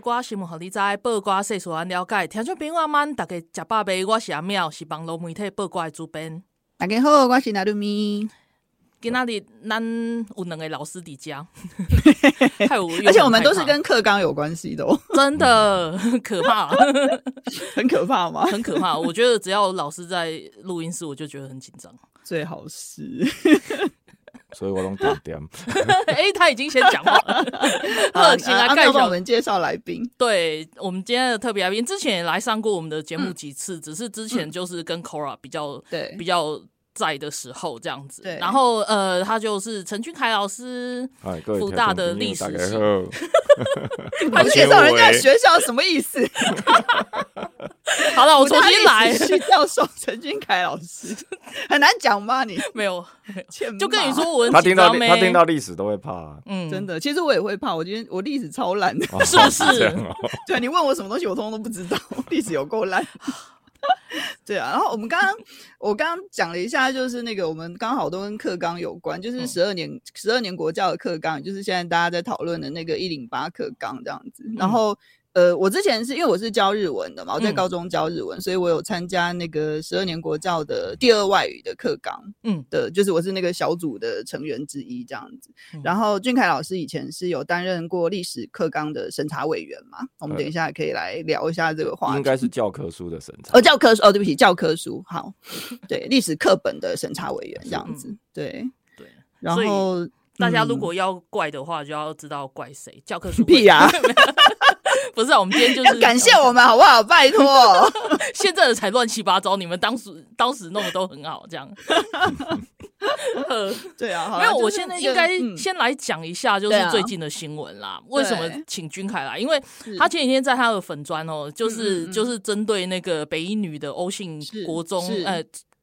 拜暗头啊，报挂新闻，互你知；报挂世事，安了解。听众朋友们，大家食饱未？我是阿妙，是网络媒体报挂的主编。大家好，我是纳鲁咪。今仔日咱有两个老师伫家，而且我们都是跟课纲有关系的，哦，真的 可怕，很可怕吗？很可怕。我觉得只要老师在录音室，我就觉得很紧张。最好是，所以我拢点点。哎、欸，他已经先讲话了。好，先来介绍我们介绍来宾。对我们今天的特别来宾，之前也来上过我们的节目几次，嗯，只是之前就是跟 Cora 比较对比较。在的时候这样子，然后呃，他就是陈俊凯老师，福大的历史系。他介绍人家学校什么意思？好了，我重新来。教授陈俊凯老师 很难讲吗？你没有，就跟你说我他听到他听到历史都会怕，啊，嗯，真的。其实我也会怕，我今天我历史超烂是不是？哦，对，你问我什么东西，我通通都不知道，历史有够烂。对啊，然后我们刚刚我刚刚讲了一下，就是那个我们刚好都跟课纲有关，就是十二年十二年国教的课纲，就是现在大家在讨论的那个一零八课纲这样子，然后。呃，我之前是因为我是教日文的嘛，我在高中教日文，嗯、所以我有参加那个十二年国教的第二外语的课纲，嗯，的，就是我是那个小组的成员之一这样子。嗯、然后俊凯老师以前是有担任过历史课纲的审查委员嘛，我们等一下可以来聊一下这个话题。应该是教科书的审查，哦，教科书，哦，对不起，教科书，好，对，历史课本的审查委员这样子，嗯、对对。然后大家如果要怪的话，就要知道怪谁，教科书 屁呀、啊。不是、啊，我们今天就是要感谢我们，好不好？拜托，现在的才乱七八糟，你们当时当时弄的都很好，这样。对啊，没有，我现在应该先来讲一下，就是最近的新闻啦。为什么请君凯来？因为他前几天在他的粉专哦，就是就是针对那个北一女的欧姓国中，呃，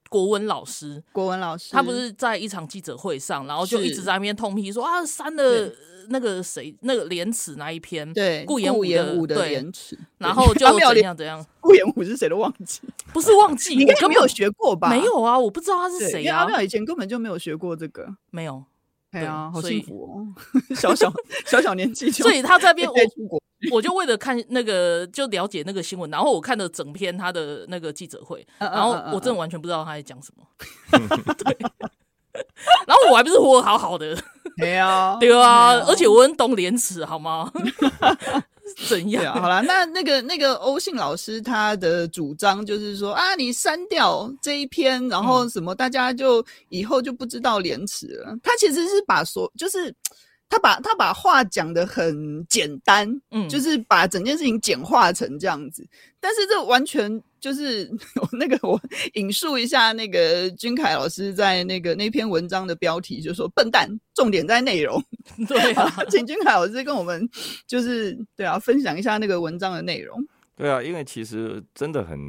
国文老师，国文老师，他不是在一场记者会上，然后就一直在那边痛批说啊，删了。那个谁，那个廉耻那一篇，对，顾炎武的廉耻，然后就 怎样怎样，顾炎武是谁都忘记，不是忘记，你应该没有学过吧？没有啊，我不知道他是谁啊。阿妙以前根本就没有学过这个，没有。对啊，好幸福哦，小小小小年纪，所以他这边我我就为了看那个，就了解那个新闻，然后我看了整篇他的那个记者会，然后我真的完全不知道他在讲什么。对。然后我还不是活得好好的，对啊，对啊，而且我很懂廉耻，好吗？怎样？好了，那那个那个欧信老师他的主张就是说啊，你删掉这一篇，然后什么，大家就以后就不知道廉耻了。他其实是把所，就是。他把他把话讲的很简单，嗯，就是把整件事情简化成这样子。但是这完全就是 那个，我引述一下那个君凯老师在那个那篇文章的标题，就是说“笨蛋”，重点在内容。对啊，请君凯老师跟我们就是对啊，分享一下那个文章的内容。对啊，因为其实真的很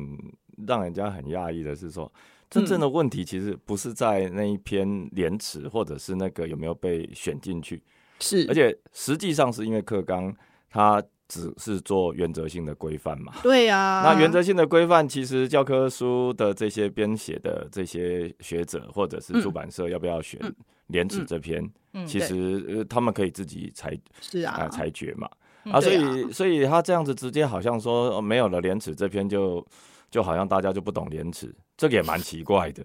让人家很讶异的是说，真正的问题其实不是在那一篇廉耻，或者是那个有没有被选进去。是，而且实际上是因为课纲它只是做原则性的规范嘛。对呀、啊，那原则性的规范，其实教科书的这些编写的这些学者或者是出版社要不要选廉耻这篇，嗯嗯、其实他们可以自己裁是啊、呃、裁决嘛。啊，所以所以他这样子直接好像说没有了廉耻这篇就，就就好像大家就不懂廉耻，这个也蛮奇怪的。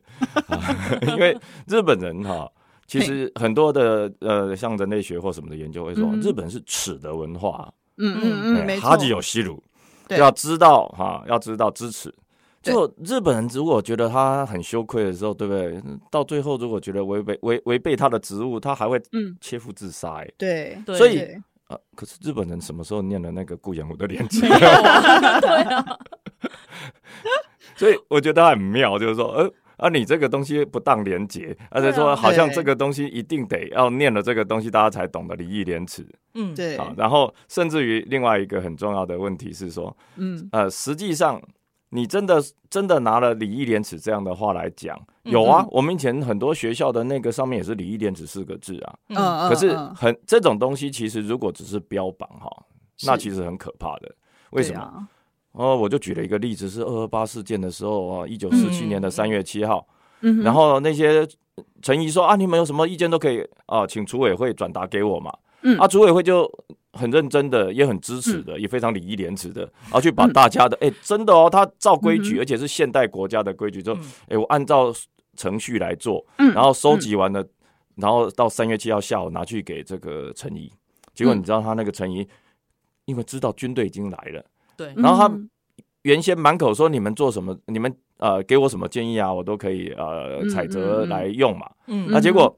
因为日本人哈。其实很多的呃，像人类学或什么的研究会说，日本是耻的文化。嗯嗯嗯，没错。哈吉有西鲁，要知道哈，要知道知耻。就日本人如果觉得他很羞愧的时候，对不对？到最后如果觉得违背违违背他的职务，他还会切腹自杀。哎，对，所以啊，可是日本人什么时候念了那个顾炎武的廉耻？对啊。所以我觉得他很妙，就是说，呃。啊，你这个东西不当廉洁，而且说好像这个东西一定得要念了这个东西，大家才懂得礼义廉耻。嗯，对。啊，然后甚至于另外一个很重要的问题是说，嗯，呃，实际上你真的真的拿了礼义廉耻这样的话来讲，有啊，我们以前很多学校的那个上面也是礼义廉耻四个字啊。嗯，可是很这种东西其实如果只是标榜哈，那其实很可怕的。为什么？哦，我就举了一个例子，是二二八事件的时候啊，一九四七年的三月七号，嗯，然后那些陈怡说啊，你们有什么意见都可以啊，请组委会转达给我嘛，嗯，啊，组委会就很认真的，也很支持的，也非常礼义廉耻的，然后去把大家的，哎，真的哦，他照规矩，而且是现代国家的规矩，就，哎，我按照程序来做，然后收集完了，然后到三月七号下午拿去给这个陈怡，结果你知道他那个陈仪，因为知道军队已经来了。对，然后他原先满口说，你们做什么，你们呃给我什么建议啊，我都可以呃采择来用嘛。嗯，那结果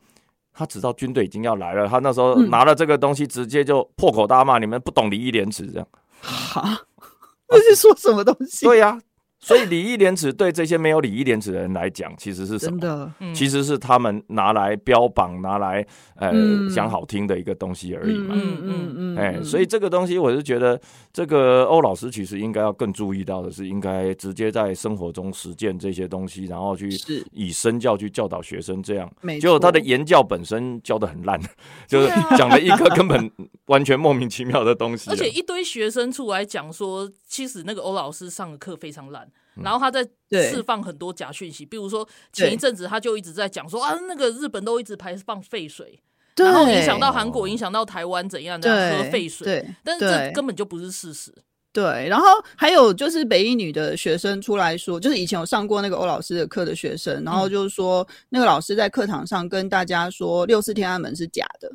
他知道军队已经要来了，他那时候拿了这个东西，直接就破口大骂，你们不懂礼义廉耻这样。哈，那是说什么东西？对呀。所以礼义廉耻对这些没有礼义廉耻的人来讲，其实是什么？真的，其实是他们拿来标榜、拿来呃讲好听的一个东西而已嘛。嗯嗯嗯。哎，所以这个东西，我是觉得这个欧老师其实应该要更注意到的是，应该直接在生活中实践这些东西，然后去以身教去教导学生。这样，结果他的言教本身教的很烂，就是讲了一个根本完全莫名其妙的东西。而且一堆学生出来讲说，其实那个欧老师上的课非常烂。然后他在释放很多假讯息，比如说前一阵子他就一直在讲说啊，那个日本都一直排放废水，然后影响到韩国，影响到台湾怎样的喝废水，对，但是这根本就不是事实。对，然后还有就是北一女的学生出来说，就是以前有上过那个欧老师的课的学生，然后就是说那个老师在课堂上跟大家说六四天安门是假的。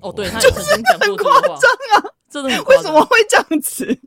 哦，对，他曾经讲过这个话，真的啊，真的很为什么会这样子？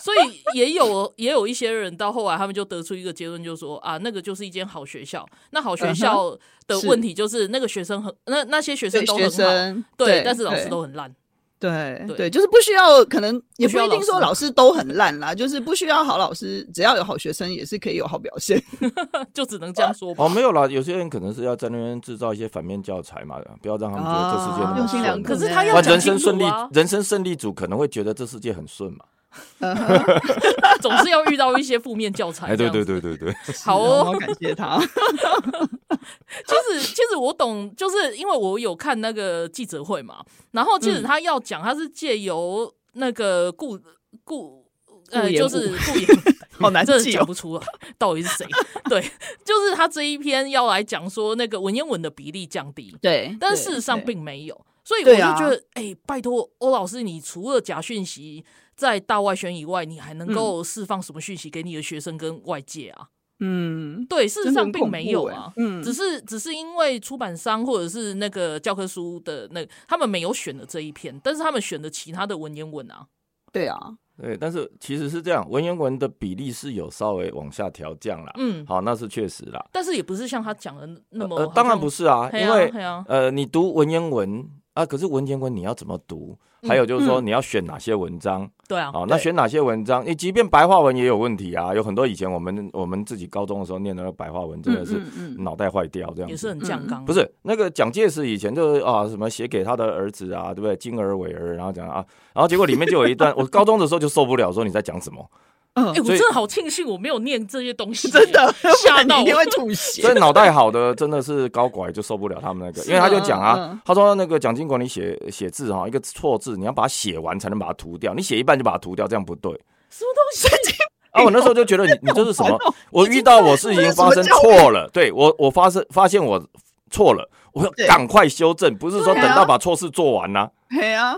所以也有也有一些人到后来，他们就得出一个结论，就是说啊，那个就是一间好学校。那好学校的问题就是那个学生很那那些学生都很好，对，但是老师都很烂。对对，就是不需要，可能也不一定说老师都很烂啦，就是不需要好老师，只要有好学生也是可以有好表现，就只能这样说吧。哦，没有啦，有些人可能是要在那边制造一些反面教材嘛，不要让他们觉得这世界那么顺。可是他要人生顺利，人生胜利组可能会觉得这世界很顺嘛。总是要遇到一些负面教材。哎，对对对对对，好哦，感谢他。其实其实我懂，就是因为我有看那个记者会嘛，然后其实他要讲，他是借由那个顾顾呃，就是顾影，好难记，讲不出来到底是谁。对，就是他这一篇要来讲说那个文言文的比例降低，对，但事实上并没有。所以我就觉得，哎，拜托欧老师，你除了假讯息。在大外宣以外，你还能够释放什么讯息给你的学生跟外界啊？嗯，对，事实上并没有啊，嗯，只是只是因为出版商或者是那个教科书的那个，他们没有选的这一篇，但是他们选的其他的文言文啊。对啊，对，但是其实是这样，文言文的比例是有稍微往下调降啦。嗯，好，那是确实啦，但是也不是像他讲的那么，呃，当然不是啊，因为呃，你读文言文。啊！可是文言文你要怎么读？还有就是说你要选哪些文章？对啊，好，那选哪些文章？你即便白话文也有问题啊，有很多以前我们我们自己高中的时候念的那个白话文，真的是脑袋坏掉这样。也是很讲纲。不是那个蒋介石以前就是啊，什么写给他的儿子啊，对不对？金儿伟儿，然后讲啊，然后结果里面就有一段，我高中的时候就受不了，说你在讲什么？哎，我真的好庆幸我没有念这些东西，真的 吓到，一定会吐血。所以脑袋好的真的是高拐就受不了他们那个，因为他就讲啊，他说那个蒋经国，你写写字哈，一个错字你要把它写完才能把它涂掉，你写一半就把它涂掉，这样不对。什么东西？啊，我那时候就觉得你你这是什么？我遇到我事情发生错了，对我我发生发现我错了，我要赶快修正，不是说等到把错事做完呢。对啊。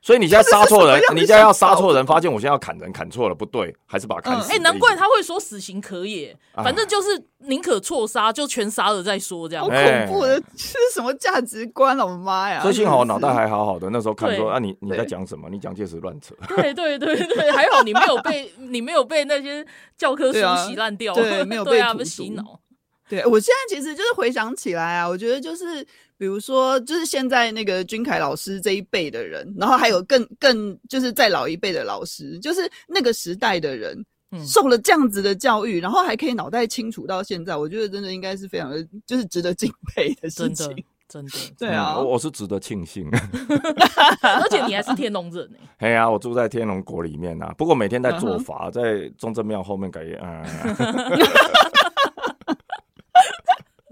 所以你现在杀错人，你现在要杀错人，发现我现在要砍人，砍错了，不对，还是把他砍死。哎，难怪他会说死刑可以，反正就是宁可错杀，就全杀了再说，这样。好恐怖的，这是什么价值观？我的妈呀！所以幸好我脑袋还好好的，那时候看说啊，你你在讲什么？你蒋介石乱扯。对对对对，还好你没有被你没有被那些教科书洗烂掉，对，没有被 他们洗脑。对，我现在其实就是回想起来啊，我觉得就是比如说，就是现在那个君凯老师这一辈的人，然后还有更更就是再老一辈的老师，就是那个时代的人，受了这样子的教育，然后还可以脑袋清楚到现在，我觉得真的应该是非常的，就是值得敬佩的事情。真的，对啊，我我是值得庆幸，而且你还是天龙人呢。哎呀，我住在天龙国里面啊，不过每天在做法，在中正庙后面改业，嗯，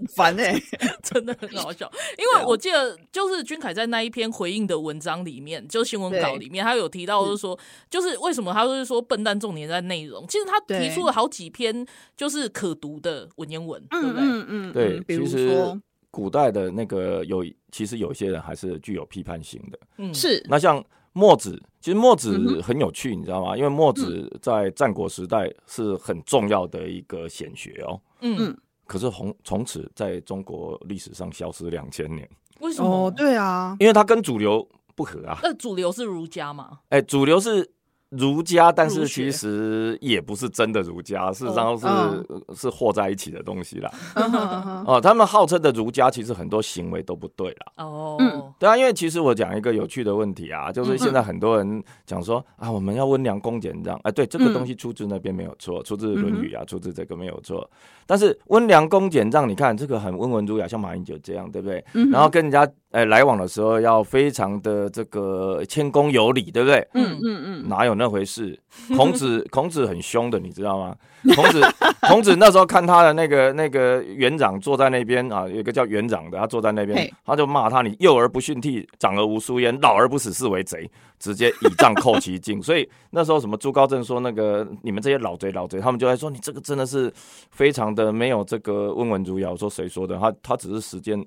烦哎，真的很好笑。因为我记得，就是君凯在那一篇回应的文章里面，就新闻稿里面，他有提到，就是说，就是为什么他就是说笨蛋重点在内容。其实他提出了好几篇，就是可读的文言文，对不对？嗯嗯，对，比如说。古代的那个有，其实有些人还是具有批判性的。嗯，是。那像墨子，其实墨子很有趣，你知道吗？因为墨子在战国时代是很重要的一个显学哦。嗯。可是红从此在中国历史上消失两千年。为什么？哦，对啊，因为它跟主流不合啊。那主流是儒家吗？哎，主流是。儒家，但是其实也不是真的儒家，事实上是、哦、是和在一起的东西啦。哦，哦，他们号称的儒家，其实很多行为都不对啦。哦，嗯，对啊，因为其实我讲一个有趣的问题啊，就是现在很多人讲说啊，我们要温良恭俭让，哎，对，这个东西出自那边没有错，出自《论语》啊，出自这个没有错。但是温良恭俭让，你看这个很温文儒雅，像马英九这样，对不对？然后跟人家。哎，来往的时候要非常的这个谦恭有礼，对不对？嗯嗯嗯，哪有那回事？孔子孔子很凶的，你知道吗？孔子 孔子那时候看他的那个那个园长坐在那边啊，有一个叫园长的，他坐在那边，他就骂他：你幼而不训悌，长而无书焉，老而不死，是为贼。直接以杖扣其颈。所以那时候什么朱高正说那个你们这些老贼老贼，他们就在说你这个真的是非常的没有这个温文儒雅。我说谁说的？他他只是实践。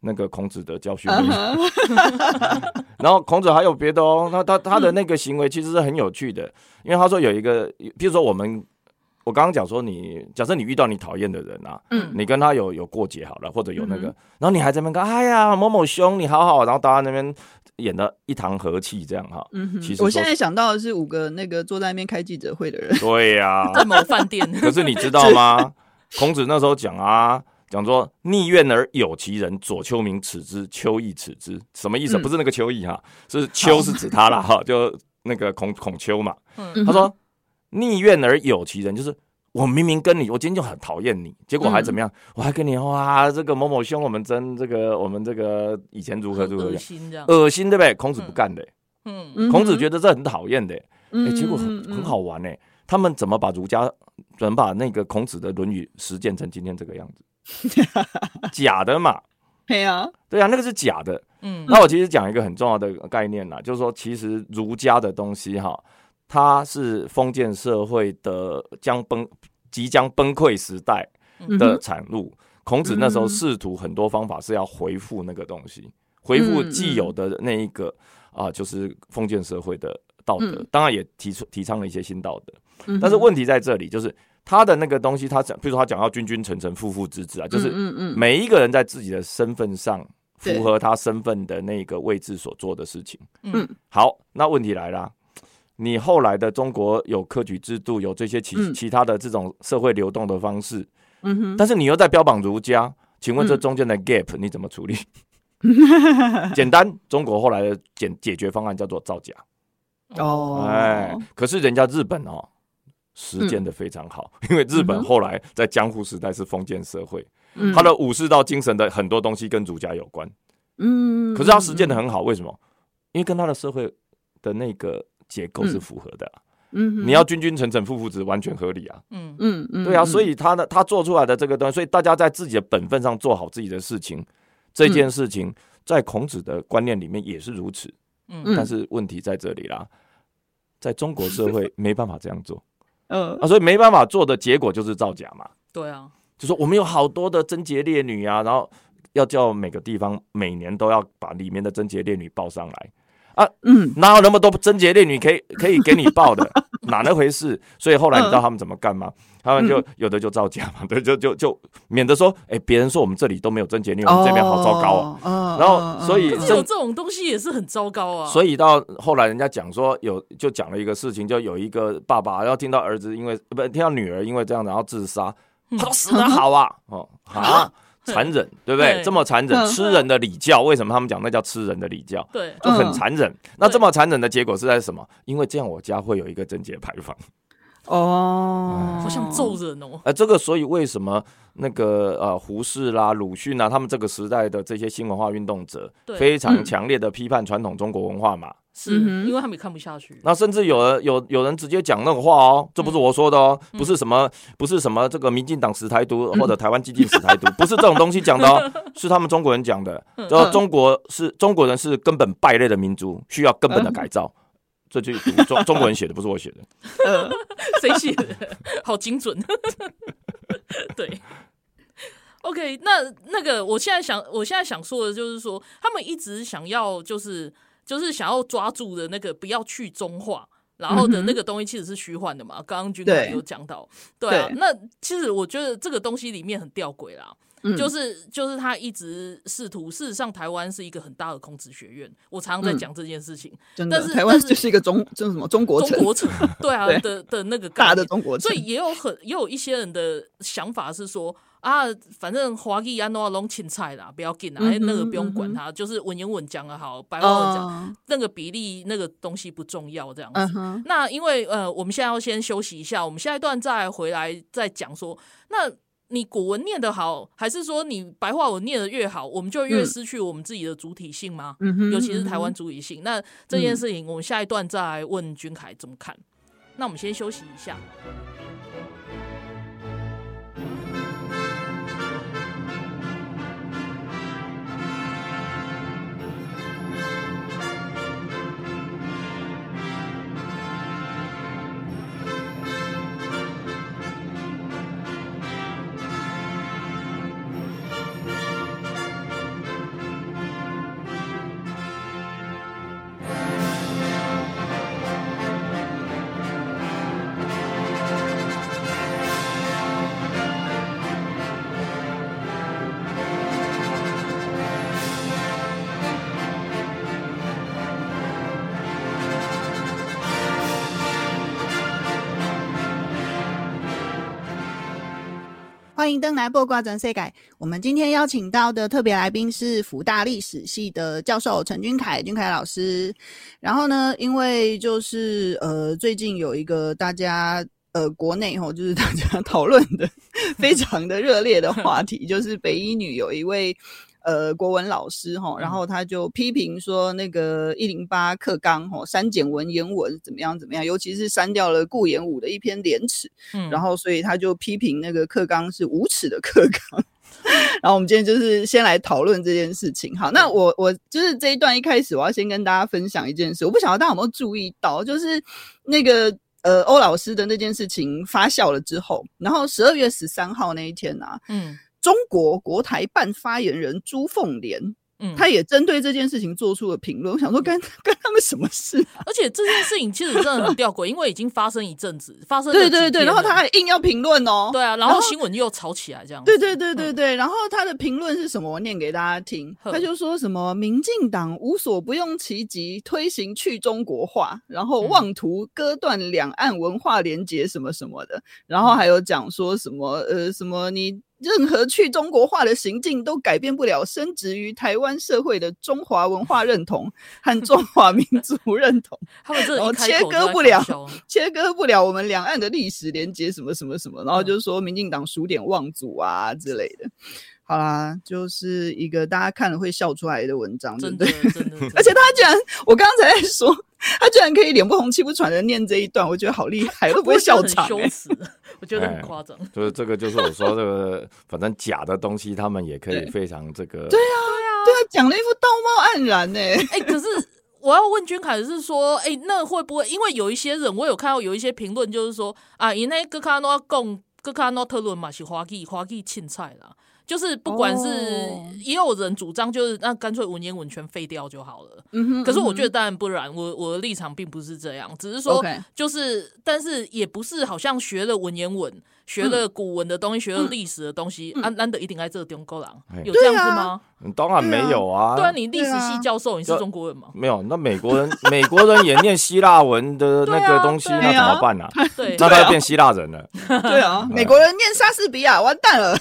那个孔子的教训，然后孔子还有别的哦，他他他的那个行为其实是很有趣的，因为他说有一个，比如说我们，我刚刚讲说你，假设你遇到你讨厌的人啊，嗯，你跟他有有过节好了，或者有那个，然后你还在那边说，哎呀某某兄你好好，然后大家那边演的一堂和气这样哈，嗯，其实我现在想到的是五个那个坐在那边开记者会的人，对呀，在某饭店，可是你知道吗？孔子那时候讲啊。讲说逆愿而有其人，左丘明耻之，丘亦耻之，什么意思？嗯、不是那个丘亦哈，是丘是指他了哈，就那个孔孔丘嘛。嗯、他说逆愿而有其人，就是我明明跟你，我今天就很讨厌你，结果还怎么样？嗯、我还跟你哇，这个某某兄，我们真这个，我们这个以前如何如何，恶心这样，恶心对不对？孔子不干的、欸，嗯，孔子觉得这很讨厌的、欸，哎、结果很很好玩呢、欸。他们怎么把儒家，怎么把那个孔子的《论语》实践成今天这个样子？假的嘛？对啊，对啊，那个是假的。嗯，那我其实讲一个很重要的概念啦，就是说，其实儒家的东西哈，它是封建社会的将崩、即将崩溃时代的产物。孔子那时候试图很多方法是要回复那个东西，回复既有的那一个啊，就是封建社会的道德。当然也提出提倡了一些新道德，但是问题在这里就是。他的那个东西，他讲，比如说他讲要君君臣臣，父父子子啊，就是每一个人在自己的身份上符合他身份的那个位置所做的事情。嗯，好，那问题来了，你后来的中国有科举制度，有这些其其他的这种社会流动的方式，嗯哼，但是你又在标榜儒家，请问这中间的 gap 你怎么处理？简单，中国后来的解解决方案叫做造假。哦，哎，可是人家日本哦。实践的非常好，嗯、因为日本后来在江户时代是封建社会，嗯、他的武士道精神的很多东西跟儒家有关。嗯，可是他实践的很好，为什么？因为跟他的社会的那个结构是符合的、啊。嗯，你要君君臣臣父父子，完全合理啊。嗯嗯嗯，对啊，所以他的他做出来的这个东西，所以大家在自己的本分上做好自己的事情，这件事情在孔子的观念里面也是如此。嗯，但是问题在这里啦，在中国社会 没办法这样做。嗯。啊，所以没办法做的结果就是造假嘛。对啊，就说我们有好多的贞洁烈女啊，然后要叫每个地方每年都要把里面的贞洁烈女报上来啊。嗯，哪有那么多贞洁烈女可以可以给你报的？哪那回事？所以后来你知道他们怎么干吗？他们就有的就造假嘛，对，就就就免得说，哎，别人说我们这里都没有贞洁烈女，我们这边好糟糕啊。然后所以有这种东西也是很糟糕啊。所以到后来人家讲说有就讲了一个事情，就有一个爸爸然后听到儿子因为不听到女儿因为这样然后自杀，他说死得好啊，哦啊，残忍对不对？这么残忍，吃人的礼教，为什么他们讲那叫吃人的礼教？对，就很残忍。那这么残忍的结果是在什么？因为这样我家会有一个贞节牌坊。哦，好像揍人哦。呃，这个所以为什么那个呃胡适啦、鲁迅啊，他们这个时代的这些新文化运动者，非常强烈的批判传统中国文化嘛？是因为他们也看不下去。那甚至有人有有人直接讲那种话哦，这不是我说的哦，不是什么不是什么这个民进党死台独或者台湾激进死台独，不是这种东西讲的哦，是他们中国人讲的，然后中国是中国人是根本败类的民族，需要根本的改造。这句中中国人写的，不是我写的。呃，谁写的？好精准。对。OK，那那个，我现在想，我现在想说的就是说，他们一直想要，就是就是想要抓住的那个，不要去中化，然后的那个东西其实是虚幻的嘛。刚刚军哥有讲到，对，对啊。那其实我觉得这个东西里面很吊诡啦。就是就是他一直试图，事实上台湾是一个很大的孔子学院，我常常在讲这件事情。真的，但是台湾就是一个中，就是什么中国中国城，对啊的的那个大的中国城。所以也有很也有一些人的想法是说啊，反正华裔安诺拢青菜啦，不要紧啦，哎，那个不用管他，就是文言文讲的好，白话文讲那个比例那个东西不重要这样子。那因为呃，我们现在要先休息一下，我们下一段再回来再讲说那。你古文念得好，还是说你白话文念得越好，我们就越失去我们自己的主体性吗？嗯、尤其是台湾主体性。嗯、那这件事情，我们下一段再来问君凯怎么看。嗯、那我们先休息一下。欢迎登来播挂转世改。我们今天邀请到的特别来宾是福大历史系的教授陈君凯，君凯老师。然后呢，因为就是呃，最近有一个大家呃国内吼，就是大家讨论的 非常的热烈的话题，就是北医女有一位。呃，国文老师哈，然后他就批评说，那个一零八课纲哈删减文言文怎么样怎么样，尤其是删掉了顾炎武的一篇《廉耻》，嗯，然后所以他就批评那个课纲是无耻的课纲。然后我们今天就是先来讨论这件事情。好，那我我就是这一段一开始我要先跟大家分享一件事，我不晓得大家有没有注意到，就是那个呃欧老师的那件事情发酵了之后，然后十二月十三号那一天啊，嗯。中国国台办发言人朱凤莲。嗯，他也针对这件事情做出了评论。我想说，干 干他们什么事啊？而且这件事情其实真的很吊诡，因为已经发生一阵子，发生对对对，然后他还硬要评论哦。对啊，然后新闻又吵起来这样。对对对对对，然后他的评论是什么？我念给大家听。他就说什么：民进党无所不用其极推行去中国化，然后妄图割断两岸文化连结什么什么的。然后还有讲说什么呃什么你。任何去中国化的行径都改变不了深植于台湾社会的中华文化认同和中华民族认同，他们这切割不了，切割不了我们两岸的历史连接什么什么什么，然后就是说民进党数典忘祖啊之类的。好啦，就是一个大家看了会笑出来的文章，对不对？而且他居然，我刚刚才在说，他居然可以脸不红气不喘的念这一段，我觉得好厉害，都不会笑场，羞耻，我觉得很夸张。就是这个，就是我说这个，反正假的东西，他们也可以非常这个。对啊，对啊，讲了一副道貌岸然呢。哎，可是 我要问君凯的是说，哎，那会不会因为有一些人，我有看到有一些评论，就是说啊，因那个卡诺贡各卡诺特伦嘛，是花季花季青菜啦。就是不管是也有人主张，就是那干脆文言文全废掉就好了。嗯哼。可是我觉得当然不然，我我的立场并不是这样，只是说就是，但是也不是好像学了文言文。学了古文的东西，学了历史的东西，安安得一定爱这个中国人，有这样子吗？当然没有啊。对啊，你历史系教授，你是中国人吗？没有，那美国人，美国人也念希腊文的那个东西，那怎么办呢？对，那他就变希腊人了。对啊，美国人念莎士比亚，完蛋了。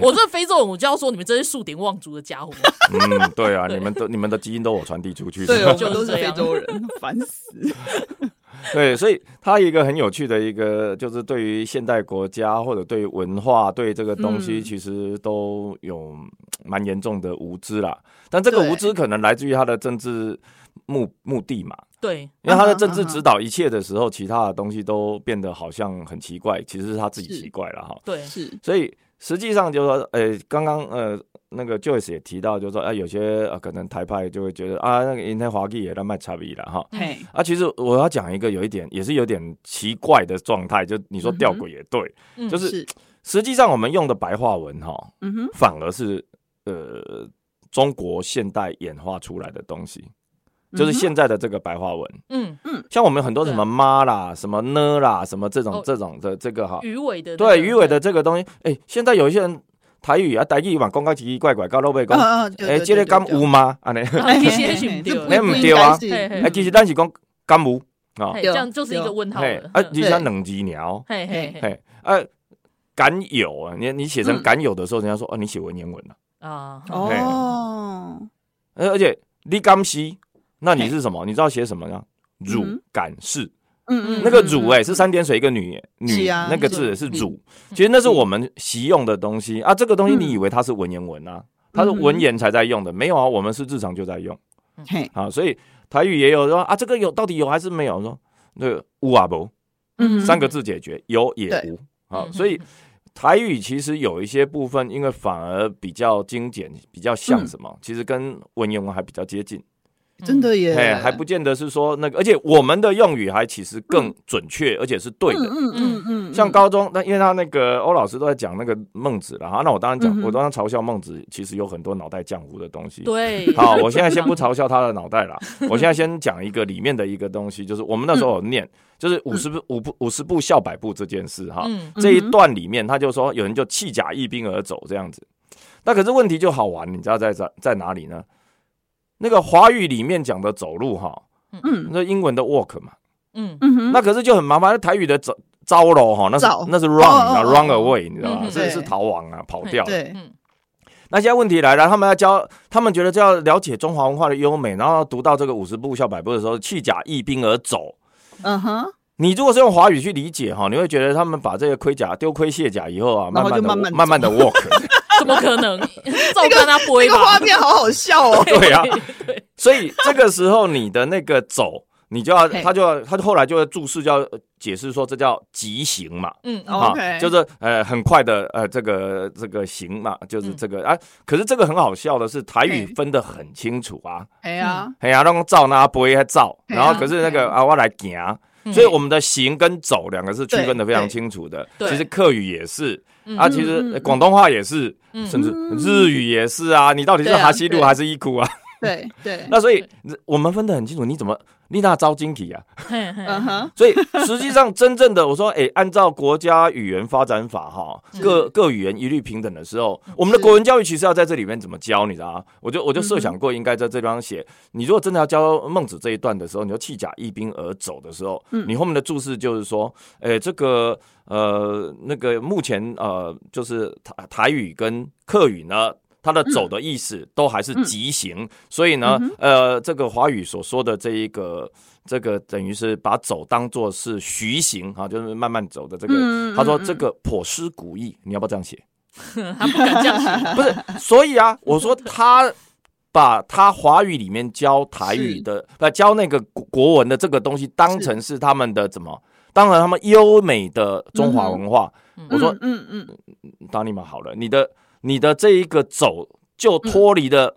我这非洲人，我就要说你们这些数典忘祖的家伙。嗯，对啊，你们的你们的基因都我传递出去，对，就都是非洲人，烦死。对，所以他一个很有趣的一个，就是对于现代国家或者对于文化对这个东西，其实都有蛮严重的无知啦。但这个无知可能来自于他的政治目目的嘛。对，因为他的政治指导一切的时候，其他的东西都变得好像很奇怪，其实是他自己奇怪了哈。对，是。所以实际上就是说，呃，刚刚呃。那个 Joyce 也提到，就是说，啊，有些呃，可能台派就会觉得啊，那个因台华裔也在卖差别了哈。嘿啊，其实我要讲一个有一点，也是有点奇怪的状态，就你说吊诡也对，嗯、就是实际上我们用的白话文哈，嗯哼，反而是呃中国现代演化出来的东西，就是现在的这个白话文，嗯。嗯，像我们很多什么妈啦、什么呢啦、什么这种、哦、这种的这个哈，鱼尾的、那个、对鱼尾的这个东西，哎、欸，现在有一些人。台语啊，台语嘛，讲到奇奇怪怪，到老尾讲，哎，这个敢有吗？安尼，其实是 唔对，你唔对啊？哎，其实咱是讲敢有啊，这样就是一个问号。啊，你像两只鸟，嘿嘿嘿，啊，敢有啊？你你写成敢有的时候，人家说哦，你写文言文了啊。哦，而且你敢是，那你是什么？你知道写什么呢？汝敢是。嗯嗯，那个汝哎是三点水一个女女那个字是汝，其实那是我们习用的东西啊。这个东西你以为它是文言文啊？它是文言才在用的，没有啊，我们是日常就在用。好，所以台语也有说啊，这个有到底有还是没有？说那个无啊不，三个字解决，有也无。好，所以台语其实有一些部分，因为反而比较精简，比较像什么？其实跟文言文还比较接近。真的耶，哎，还不见得是说那个，而且我们的用语还其实更准确，而且是对的。嗯嗯嗯，像高中，那因为他那个欧老师都在讲那个孟子了哈，那我当然讲，我当然嘲笑孟子，其实有很多脑袋浆糊的东西。对，好，我现在先不嘲笑他的脑袋了，我现在先讲一个里面的一个东西，就是我们那时候有念，就是五十步五步五十步笑百步这件事哈。这一段里面，他就说有人就弃甲一兵而走这样子，那可是问题就好玩，你知道在在在哪里呢？那个华语里面讲的走路哈，嗯，那英文的 walk 嘛，嗯。嗯，那可是就很麻烦。那台语的走招喽哈，那是那是 run 啊，run away，你知道吧？这是逃亡啊，跑掉。对，那现在问题来了，他们要教，他们觉得就要了解中华文化的优美，然后读到这个五十步笑百步的时候，弃甲易兵而走。嗯哼，你如果是用华语去理解哈，你会觉得他们把这个盔甲丢盔卸甲以后啊，慢慢的慢慢的 walk。怎么可能？照看他播一个画面好好笑哦。对啊，所以这个时候你的那个走，你就要他就要他后来就会注释，就要解释说这叫急行嘛。嗯，OK，就是呃很快的呃这个这个行嘛，就是这个啊。可是这个很好笑的是台语分得很清楚啊。哎呀，哎呀，那种照那不会还照，然后可是那个啊我来行，所以我们的行跟走两个是区分的非常清楚的。其实客语也是。啊，其实广东话也是，甚至日语也是啊。你到底是哈西路还是伊库啊？对对。那所以我们分得很清楚。你怎么丽娜招晶体啊？嗯哼。所以实际上真正的我说，哎，按照国家语言发展法哈，各各语言一律平等的时候，我们的国文教育其实要在这里面怎么教？你知道吗？我就我就设想过，应该在这地方写。你如果真的要教孟子这一段的时候，你就弃甲一兵而走的时候，你后面的注释就是说，哎，这个。呃，那个目前呃，就是台台语跟客语呢，它的走的意思都还是急行，嗯、所以呢，嗯、呃，这个华语所说的这一个这个等于是把走当做是徐行啊，就是慢慢走的这个。嗯、他说这个颇失古意，你要不要这样写？他不敢这样写，不是，所以啊，我说他把他华语里面教台语的，教那个国文的这个东西当成是他们的怎么？当然，他们优美的中华文化，我说，嗯嗯，当你们好了，你的你的这一个走就脱离了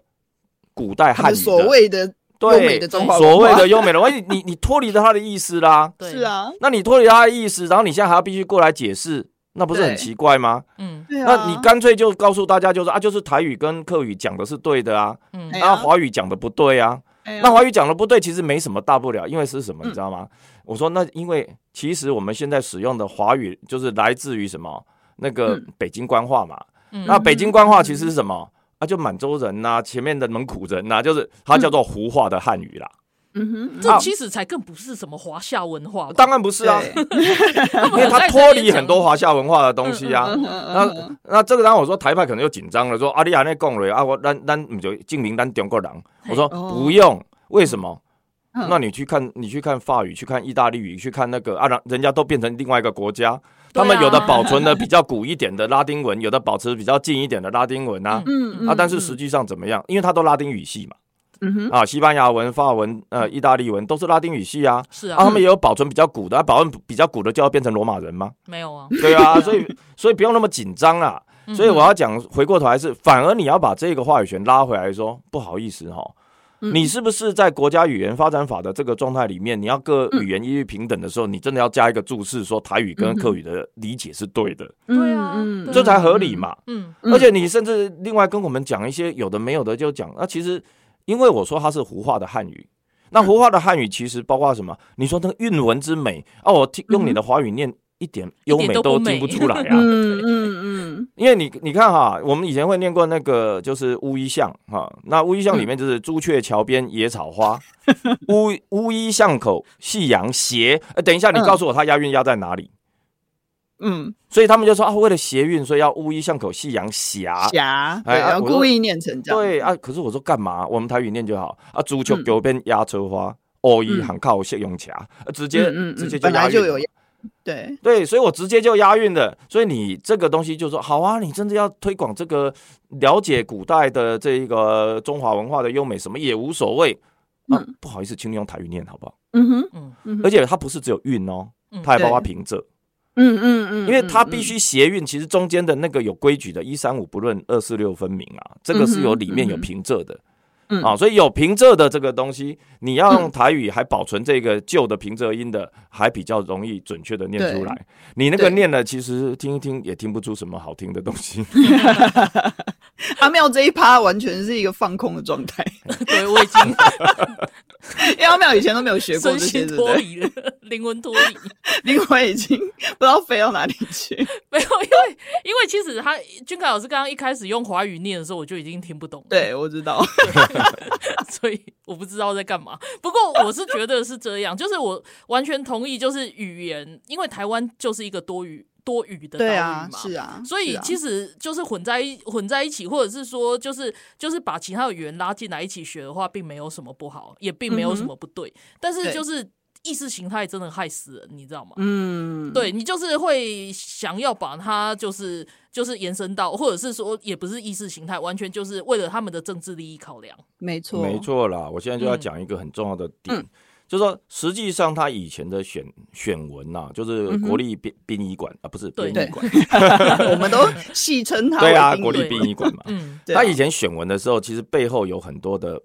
古代汉语所谓的对美的中华所谓的优美的，万 一你你脱离了他的意思啦，是啊，那你脱离他的意思，然后你现在还要必须过来解释，那不是很奇怪吗？嗯，那你干脆就告诉大家，就是啊，就是台语跟客语讲的是对的啊，嗯，那华语讲的不对啊。那华语讲的不对，其实没什么大不了，因为是什么，你知道吗？我说那因为其实我们现在使用的华语就是来自于什么？那个北京官话嘛。那北京官话其实是什么？啊，就满洲人呐，前面的蒙古人呐，就是它叫做胡话的汉语啦。嗯哼，这其实才更不是什么华夏文化。当然不是啊，因为它脱离很多华夏文化的东西啊。那那这个当然我说台派可能又紧张了，说阿你安尼讲了啊，我咱咱你就证明咱中国人。我说不用，为什么？嗯、那你去看，你去看法语，去看意大利语，去看那个啊，人家都变成另外一个国家，他们有的保存的比较古一点的拉丁文，有的保持比较近一点的拉丁文啊，啊，但是实际上怎么样？因为它都拉丁语系嘛，啊，西班牙文、法文、呃，意大利文都是拉丁语系啊，是啊，啊他们也有保存比较古的，啊、保存比较古的就要变成罗马人吗？没有啊，对啊，所以所以不用那么紧张啊，所以我要讲，回过头来是，反而你要把这个话语权拉回来说，不好意思哈。你是不是在国家语言发展法的这个状态里面，你要各语言一律平等的时候，你真的要加一个注释，说台语跟客语的理解是对的？对啊，这才合理嘛。嗯，而且你甚至另外跟我们讲一些有的没有的，就讲那其实因为我说它是胡话的汉语，那胡话的汉语其实包括什么？你说那个韵文之美啊，我听用你的华语念。一点优美都听不出来啊！嗯嗯嗯，因为你你看哈，我们以前会念过那个就是乌衣巷哈，那乌衣巷里面就是朱雀桥边野草花，乌 乌衣巷口夕阳斜。呃，等一下，你告诉我它押韵押在哪里？嗯，所以他们就说啊，为了谐韵，所以要乌衣巷口夕阳斜斜，对，要故意念成这样。对啊，可是我说干嘛？我们台语念就好啊，朱雀桥边野草花，乌衣巷口夕阳斜，直接直接本来就有。对对，所以我直接就押韵的，所以你这个东西就说好啊，你真的要推广这个了解古代的这一个中华文化的优美，什么也无所谓。啊，不好意思，请你用台语念好不好？嗯哼，嗯，而且它不是只有韵哦，它还包括平仄。嗯嗯嗯，因为它必须谐韵，其实中间的那个有规矩的，一三五不论，二四六分明啊，这个是有里面有平仄的。嗯啊，所以有平仄的这个东西，你要用台语还保存这个旧的平仄音的，还比较容易准确的念出来。你那个念了，其实听一听也听不出什么好听的东西。阿妙这一趴完全是一个放空的状态。对，我已经，因为阿妙以前都没有学过这些，脱离了灵魂脱离，灵魂已经不知道飞到哪里去。没有，因为因为其实他俊凯老师刚刚一开始用华语念的时候，我就已经听不懂了。对，我知道。所以我不知道在干嘛。不过我是觉得是这样，就是我完全同意，就是语言，因为台湾就是一个多语多余的岛屿嘛，是啊。所以其实就是混在一混在一起，或者是说，就是就是把其他的语言拉进来一起学的话，并没有什么不好，也并没有什么不对。但是就是。意识形态真的害死人，你知道吗？嗯，对，你就是会想要把它就是就是延伸到，或者是说也不是意识形态，完全就是为了他们的政治利益考量。没错，没错啦。我现在就要讲一个很重要的点，嗯、就是说实际上他以前的选选文呐、啊，就是国立殡殡仪馆啊，不是殡仪馆，我们都戏称他对啊，国立殡仪馆嘛。嗯，他以前选文的时候，其实背后有很多的。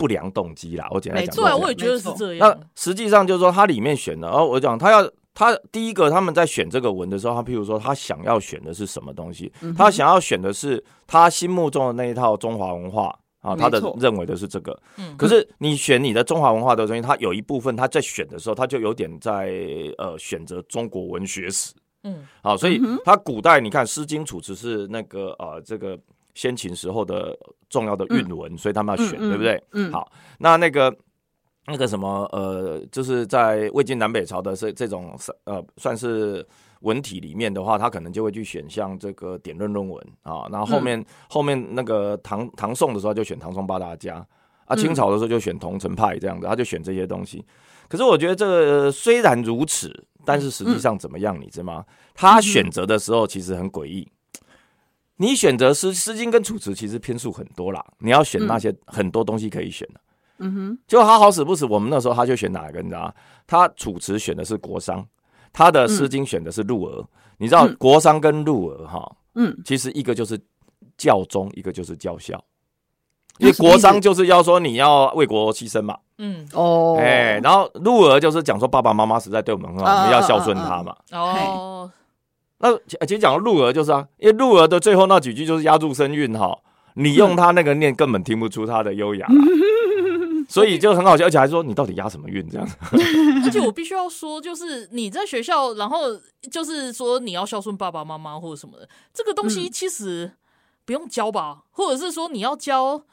不良动机啦，我简单讲。对，我也觉得是这样。那实际上就是说，他里面选的，然后我讲他要他第一个，他们在选这个文的时候，他譬如说他想要选的是什么东西？他想要选的是他心目中的那一套中华文化啊，他的认为的是这个。可是你选你的中华文化的东西，他有一部分他在选的时候，他就有点在呃选择中国文学史。嗯，好，所以他古代你看《诗经》《楚辞》是那个呃这个。先秦时候的重要的韵文，嗯、所以他们要选，嗯、对不对？嗯，好，那那个那个什么，呃，就是在魏晋南北朝的这这种呃，算是文体里面的话，他可能就会去选像这个点论论文啊。然后后面、嗯、后面那个唐唐宋的时候就选唐宋八大家啊，清朝的时候就选桐城派这样子，他就选这些东西。可是我觉得这个虽然如此，但是实际上怎么样，你知道吗？他选择的时候其实很诡异。你选择诗《诗经》跟《楚辞》，其实篇数很多啦。你要选那些很多东西可以选的。嗯哼，就他好死不死，我们那时候他就选哪一个？你知道吗？他《楚辞》选的是国殤，他的《诗经》选的是鹿儿。你知道国殇跟鹿儿哈？嗯，其实一个就是教忠，一个就是教孝。因为国殇就是要说你要为国牺牲嘛。嗯哦，哎，然后鹿儿就是讲说爸爸妈妈实在对我们很好，我们要孝顺他嘛。哦。那其实讲到陆娥就是啊，因为鹿儿的最后那几句就是押住声韵哈，你用他那个念根本听不出他的优雅，所以就很好笑，而且还说你到底押什么韵这样。而且我必须要说，就是你在学校，然后就是说你要孝顺爸爸妈妈或者什么的，这个东西其实不用教吧，或者是说你要教，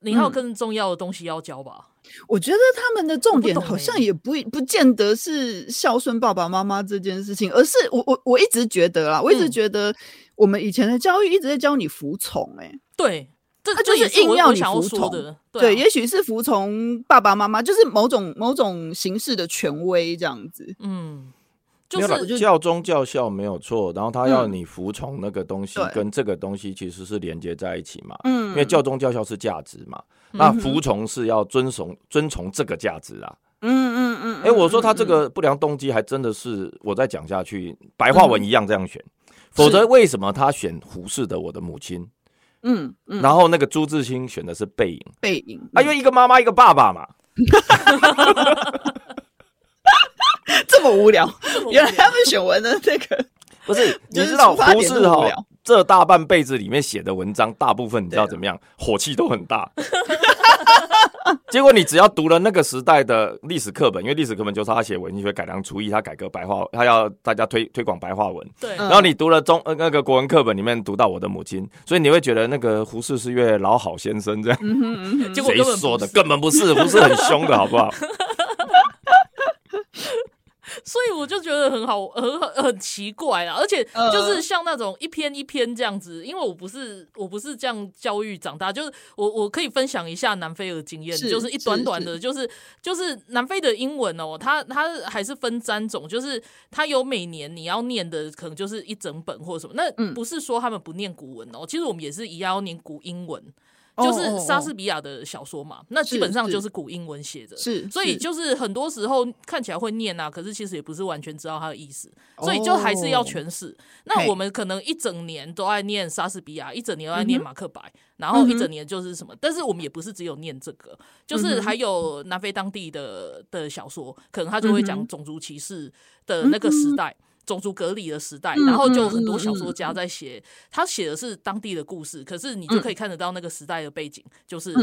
你还有更重要的东西要教吧。我觉得他们的重点好像也不不见得是孝顺爸爸妈妈这件事情，而是我我我一直觉得啦，我一直觉得我们以前的教育一直在教你服从，哎，对，这他就是硬要你服从的。对，也许是服从爸爸妈妈，就是某种某种形式的权威这样子。嗯。就是教宗教校没有错，然后他要你服从那个东西，跟这个东西其实是连接在一起嘛。嗯，因为教宗教校是价值嘛，那服从是要遵从遵从这个价值啊。嗯嗯嗯。哎，我说他这个不良动机还真的是我再讲下去，白话文一样这样选，否则为什么他选胡适的《我的母亲》？嗯，然后那个朱自清选的是《背影》。背影啊，因为一个妈妈一个爸爸嘛。这么无聊，原来他们选文的这个 不是？你知道胡适哈这大半辈子里面写的文章，大部分你知道怎么样？火气都很大。结果你只要读了那个时代的历史课本，因为历史课本就是他写文学改良初一，他改革白话，他要大家推推广白话文。对。然后你读了中那个国文课本里面读到我的母亲，所以你会觉得那个胡适是位老好先生这样。谁说的？根本不是，胡适很凶的好不好？所以我就觉得很好，很很很奇怪啊！而且就是像那种一篇一篇这样子，因为我不是我不是这样教育长大，就是我我可以分享一下南非的经验，就是一短短的，就是就是南非的英文哦，它它还是分三种，就是它有每年你要念的，可能就是一整本或者什么，那不是说他们不念古文哦，其实我们也是一样要念古英文。就是莎士比亚的小说嘛，那基本上就是古英文写的，是，所以就是很多时候看起来会念啊，可是其实也不是完全知道它的意思，所以就还是要诠释。那我们可能一整年都爱念莎士比亚，一整年都爱念马克白，然后一整年就是什么，但是我们也不是只有念这个，就是还有南非当地的的小说，可能他就会讲种族歧视的那个时代。种族隔离的时代，然后就很多小说家在写，他写的是当地的故事，可是你就可以看得到那个时代的背景，就是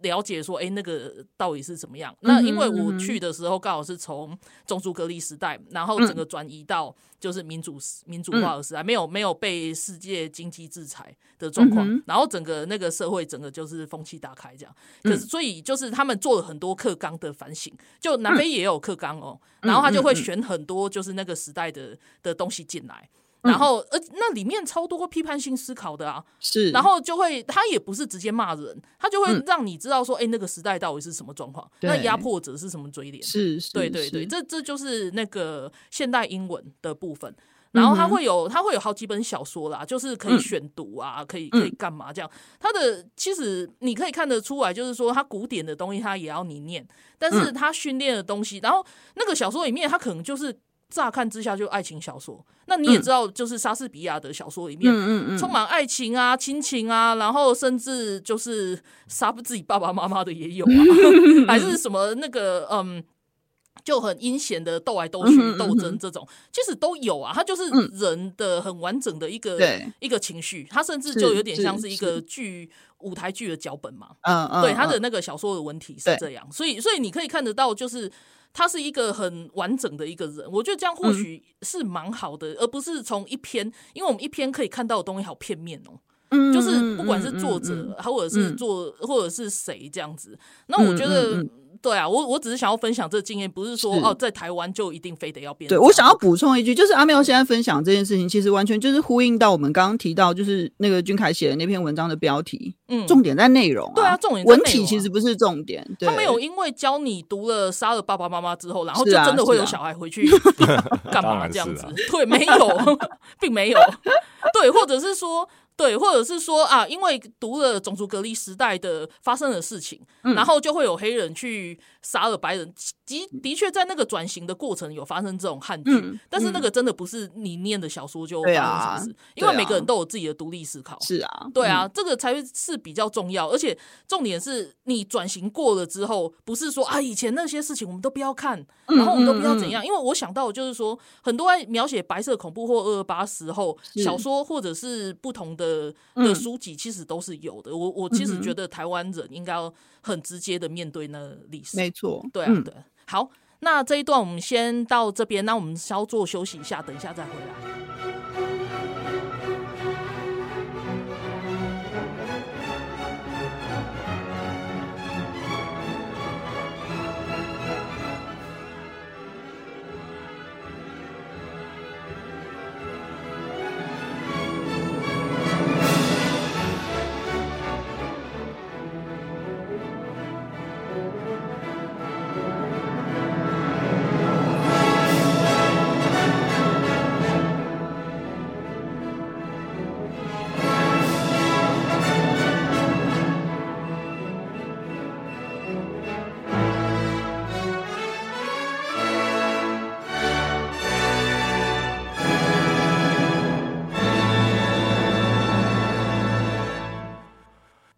了解说，哎，那个到底是怎么样？那因为我去的时候刚好是从种族隔离时代，然后整个转移到就是民主民主化的时代，没有没有被世界经济制裁的状况，然后整个那个社会整个就是风气打开这样。可是所以就是他们做了很多课纲的反省，就南非也有课纲哦，然后他就会选很多就是那个时代的的东西进来。然后，呃，那里面超多批判性思考的啊，是，然后就会，他也不是直接骂人，他就会让你知道说，哎，那个时代到底是什么状况，那压迫者是什么嘴脸，是，对对对，这这就是那个现代英文的部分。然后他会有，他会有好几本小说啦，就是可以选读啊，可以可以干嘛这样。他的其实你可以看得出来，就是说他古典的东西他也要你念，但是他训练的东西，然后那个小说里面他可能就是。乍看之下就爱情小说，那你也知道，就是莎士比亚的小说里面，嗯嗯充满爱情啊、亲情啊，然后甚至就是杀不自己爸爸妈妈的也有啊，还是什么那个嗯，就很阴险的斗来斗去、斗争这种，其实都有啊。它就是人的很完整的一个一个情绪，它甚至就有点像是一个剧舞台剧的脚本嘛。嗯嗯，对，他的那个小说的文体是这样，所以所以你可以看得到，就是。他是一个很完整的一个人，我觉得这样或许是蛮好的，嗯、而不是从一篇，因为我们一篇可以看到的东西好片面哦，嗯、就是不管是作者，或者是作，嗯、或者是谁这样子，那我觉得。对啊，我我只是想要分享这个经验，不是说是哦，在台湾就一定非得要变。对，我想要补充一句，就是阿喵现在分享这件事情，其实完全就是呼应到我们刚刚提到，就是那个君凯写的那篇文章的标题，嗯，重点在内容、啊。对啊，重点、啊、文体其实不是重点。对，他没有因为教你读了杀了爸爸妈妈之后，然后就真的会有小孩回去 干嘛这样子？啊、对，没有，并没有。对，或者是说。对，或者是说啊，因为读了种族隔离时代的发生的事情，嗯、然后就会有黑人去杀了白人。的的确，在那个转型的过程有发生这种汉剧，嗯、但是那个真的不是你念的小说就发生什么事，嗯、因为每个人都有自己的独立思考。是啊，对啊，嗯、这个才是比较重要。而且重点是你转型过了之后，不是说啊，以前那些事情我们都不要看，然后我们都不要怎样。因为我想到就是说，很多在描写白色恐怖或二二八时候小说或者是不同的的书籍，其实都是有的。我我其实觉得台湾人应该要很直接的面对那历史。没错，对啊，对。好，那这一段我们先到这边，那我们稍作休息一下，等一下再回来。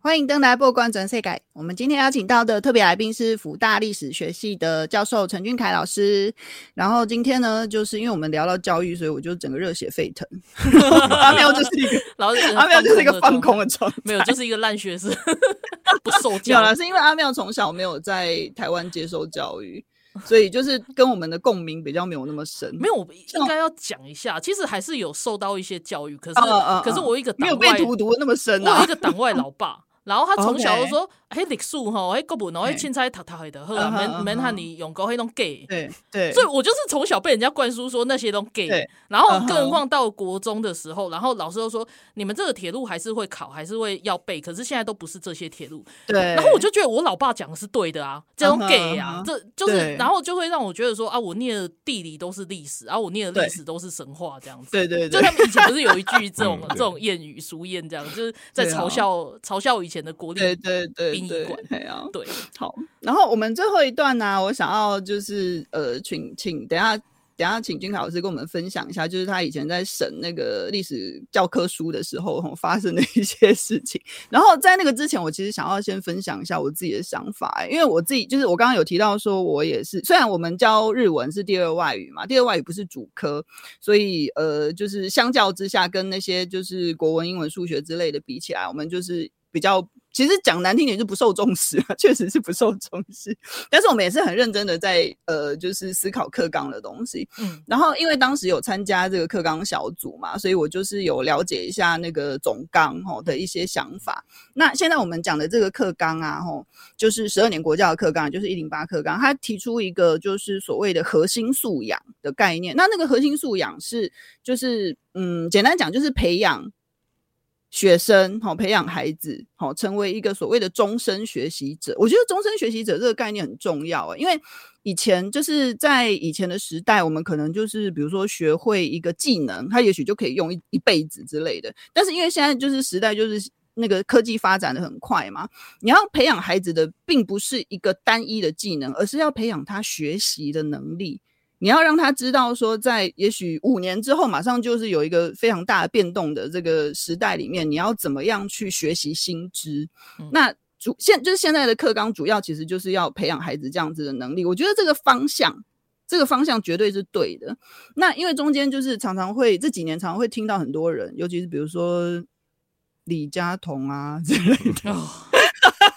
欢迎登来报关转世界。我们今天邀请到的特别来宾是福大历史学系的教授陈俊凯老师。然后今天呢，就是因为我们聊到教育，所以我就整个热血沸腾。阿喵就是一个，老师阿喵就是一个放空的状态，没有，就是一个烂学生，不受教。了，是因为阿喵从小没有在台湾接受教育。所以就是跟我们的共鸣比较没有那么深，没有，我应该要讲一下，其实还是有受到一些教育，可是，啊、可是我一个没有被荼毒那么深啊，我有一个党外老爸。然后他从小就说：“哎，历史吼，哎，国文哦，哎，凊彩读读的，好啊，免免和你用过迄种 gay。”对对，所以我就是从小被人家灌输说那些都 gay。然后更何况到国中的时候，然后老师都说：“你们这个铁路还是会考，还是会要背。可是现在都不是这些铁路。”对。然后我就觉得我老爸讲的是对的啊，这种 gay 啊，这就是，然后就会让我觉得说啊，我念的地理都是历史，啊，我念的历史都是神话，这样子。对对对。就他们以前不是有一句 这种这种谚语俗谚，这样就是在嘲笑嘲笑以前的国力。对对。对对对，对啊，对，好。然后我们最后一段呢、啊，我想要就是呃，请请等下等下，请君凯老师跟我们分享一下，就是他以前在审那个历史教科书的时候发生的一些事情。然后在那个之前，我其实想要先分享一下我自己的想法，因为我自己就是我刚刚有提到说，我也是虽然我们教日文是第二外语嘛，第二外语不是主科，所以呃，就是相较之下，跟那些就是国文、英文、数学之类的比起来，我们就是比较。其实讲难听点就不受重视啊，确实是不受重视。但是我们也是很认真的在呃，就是思考课纲的东西。嗯，然后因为当时有参加这个课纲小组嘛，所以我就是有了解一下那个总纲吼的一些想法。那现在我们讲的这个课纲啊，吼，就是十二年国教的课纲，就是一零八课纲，它提出一个就是所谓的核心素养的概念。那那个核心素养是就是嗯，简单讲就是培养。学生好，培养孩子好，成为一个所谓的终身学习者。我觉得终身学习者这个概念很重要啊，因为以前就是在以前的时代，我们可能就是比如说学会一个技能，他也许就可以用一一辈子之类的。但是因为现在就是时代就是那个科技发展的很快嘛，你要培养孩子的并不是一个单一的技能，而是要培养他学习的能力。你要让他知道，说在也许五年之后，马上就是有一个非常大的变动的这个时代里面，你要怎么样去学习新知？嗯、那主现就是现在的课纲主要其实就是要培养孩子这样子的能力。我觉得这个方向，这个方向绝对是对的。那因为中间就是常常会这几年常常会听到很多人，尤其是比如说李佳彤啊之类的。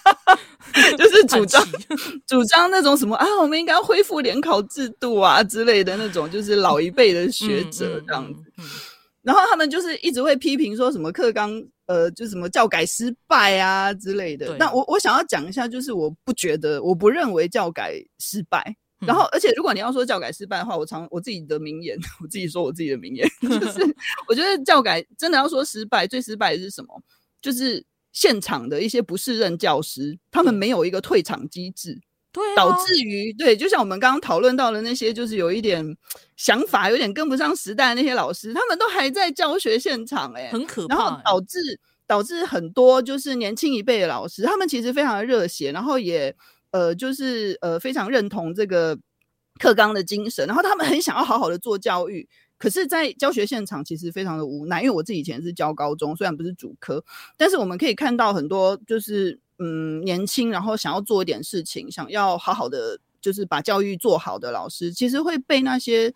就是主张 主张那种什么啊，我们应该恢复联考制度啊之类的那种，就是老一辈的学者这样子。然后他们就是一直会批评说什么课纲呃，就什么教改失败啊之类的。那我我想要讲一下，就是我不觉得，我不认为教改失败。然后，而且如果你要说教改失败的话，我常我自己的名言，我自己说我自己的名言，就是我觉得教改真的要说失败，最失败的是什么？就是。现场的一些不适任教师，他们没有一个退场机制，对、啊，导致于对，就像我们刚刚讨论到的那些，就是有一点想法有点跟不上时代的那些老师，他们都还在教学现场、欸，哎，很可怕、欸，然后导致导致很多就是年轻一辈的老师，他们其实非常的热血，然后也呃就是呃非常认同这个课纲的精神，然后他们很想要好好的做教育。可是，在教学现场其实非常的无奈，因为我自己以前是教高中，虽然不是主科，但是我们可以看到很多就是嗯年轻，然后想要做一点事情，想要好好的就是把教育做好的老师，其实会被那些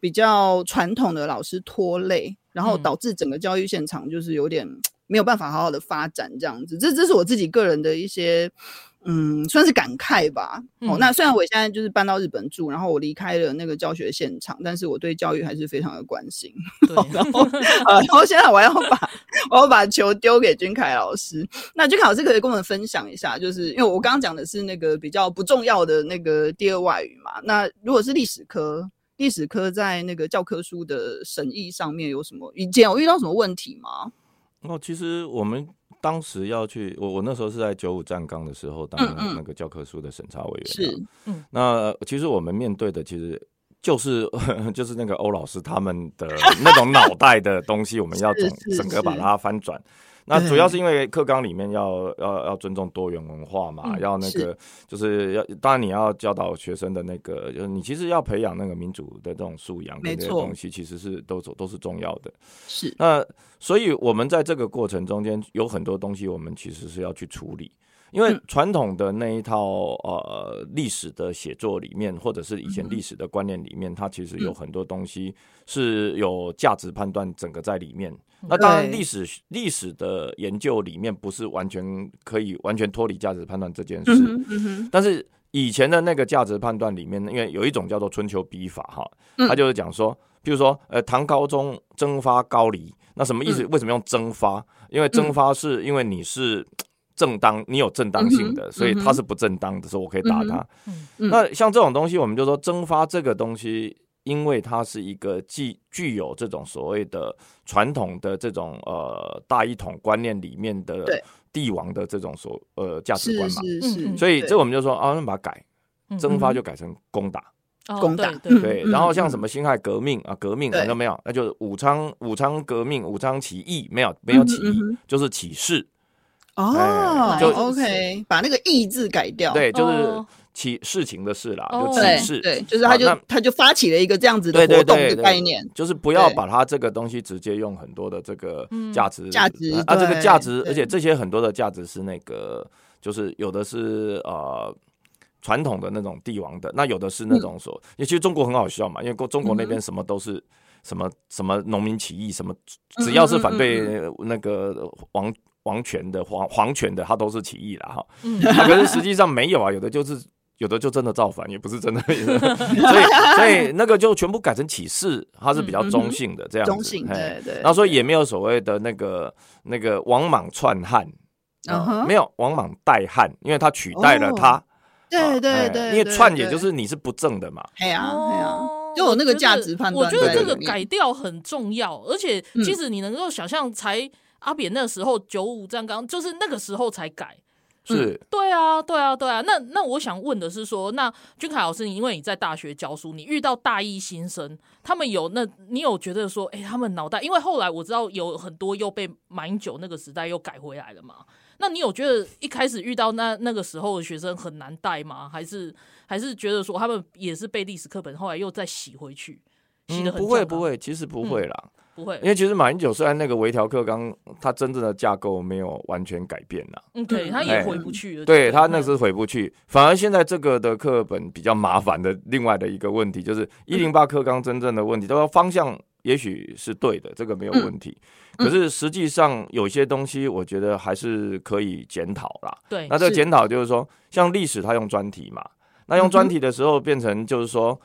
比较传统的老师拖累，然后导致整个教育现场就是有点没有办法好好的发展这样子。这这是我自己个人的一些。嗯，算是感慨吧。嗯、哦，那虽然我现在就是搬到日本住，然后我离开了那个教学现场，但是我对教育还是非常的关心。对 然后，呃，然后现在我要把我要把球丢给君凯老师。那君凯老师可以跟我们分享一下，就是因为我刚刚讲的是那个比较不重要的那个第二外语嘛。那如果是历史科，历史科在那个教科书的审议上面有什么以前有遇到什么问题吗？哦，其实我们。当时要去，我我那时候是在九五站岗的时候当那个教科书的审查委员。是，嗯，那其实我们面对的其实就是 就是那个欧老师他们的那种脑袋的东西，我们要整整个把它翻转。那主要是因为课纲里面要要要尊重多元文化嘛，嗯、要那个是就是要当然你要教导学生的那个，就是你其实要培养那个民主的这种素养，这些东西其实是都都是重要的。是那所以我们在这个过程中间有很多东西，我们其实是要去处理。因为传统的那一套呃历史的写作里面，或者是以前历史的观念里面，它其实有很多东西是有价值判断整个在里面。那当然，历史历史的研究里面不是完全可以完全脱离价值判断这件事。但是以前的那个价值判断里面，因为有一种叫做春秋笔法哈，它就是讲说，譬如说呃唐高宗征发高丽，那什么意思？为什么用征发？因为征发是因为你是。正当，你有正当性的，所以他是不正当的时候，我可以打他。那像这种东西，我们就说蒸发这个东西，因为它是一个既具有这种所谓的传统的这种呃大一统观念里面的帝王的这种所呃价值观嘛，所以这我们就说啊，那把它改，蒸发就改成攻打，攻打。对。然后像什么辛亥革命啊，革命有没有？那就是武昌武昌革命，武昌起义没有没有起义，就是起事。哦，就 OK，把那个“意”字改掉，对，就是起事情的事啦，就起事，对，就是他就他就发起了一个这样子的活动的概念，就是不要把它这个东西直接用很多的这个价值价值啊，这个价值，而且这些很多的价值是那个，就是有的是呃传统的那种帝王的，那有的是那种说，也其实中国很好笑嘛，因为中国那边什么都是什么什么农民起义，什么只要是反对那个王。皇权的皇皇权的，他都是起义了哈。嗯，可是实际上没有啊，有的就是有的就真的造反，也不是真的。所以所以那个就全部改成起事，它是比较中性的这样子。中性，对对。然后所以也没有所谓的那个那个王莽篡汉，没有王莽代汉，因为他取代了他。对对对，因为篡也就是你是不正的嘛。哎呀哎呀，就有那个价值判断。我觉得这个改掉很重要，而且其实你能够想象才。阿扁那时候九五站岗，就是那个时候才改，是、嗯，对啊，对啊，对啊。那那我想问的是说，那君凯老师，你因为你在大学教书，你遇到大一新生，他们有那，你有觉得说，哎、欸，他们脑袋，因为后来我知道有很多又被马英九那个时代又改回来了嘛。那你有觉得一开始遇到那那个时候的学生很难带吗？还是还是觉得说他们也是背历史课本，后来又再洗回去，洗得很、不会不会，其实不会啦。嗯不会，因为其实马英九虽然那个微调课纲，它真正的架构没有完全改变呐。嗯，对，他也回不去了。对他那是回不去，反而现在这个的课本比较麻烦的另外的一个问题，就是一零八课纲真正的问题，这个方向也许是对的，这个没有问题。可是实际上有些东西，我觉得还是可以检讨啦。对，那这个检讨就是说，像历史他用专题嘛，那用专题的时候变成就是说。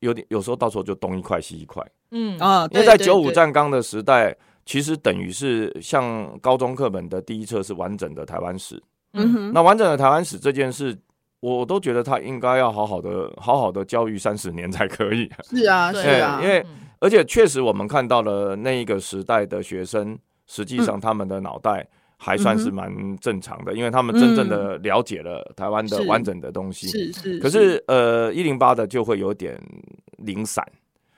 有点，有时候到时候就东一块西一块，嗯啊，因为在九五站纲的时代，其实等于是像高中课本的第一册是完整的台湾史，嗯哼，那完整的台湾史这件事，我都觉得他应该要好好的、好好的教育三十年才可以。是啊，是啊，因为而且确实我们看到了那一个时代的学生，实际上他们的脑袋。还算是蛮正常的，因为他们真正的了解了台湾的完整的东西。是是。可是呃，一零八的就会有点零散。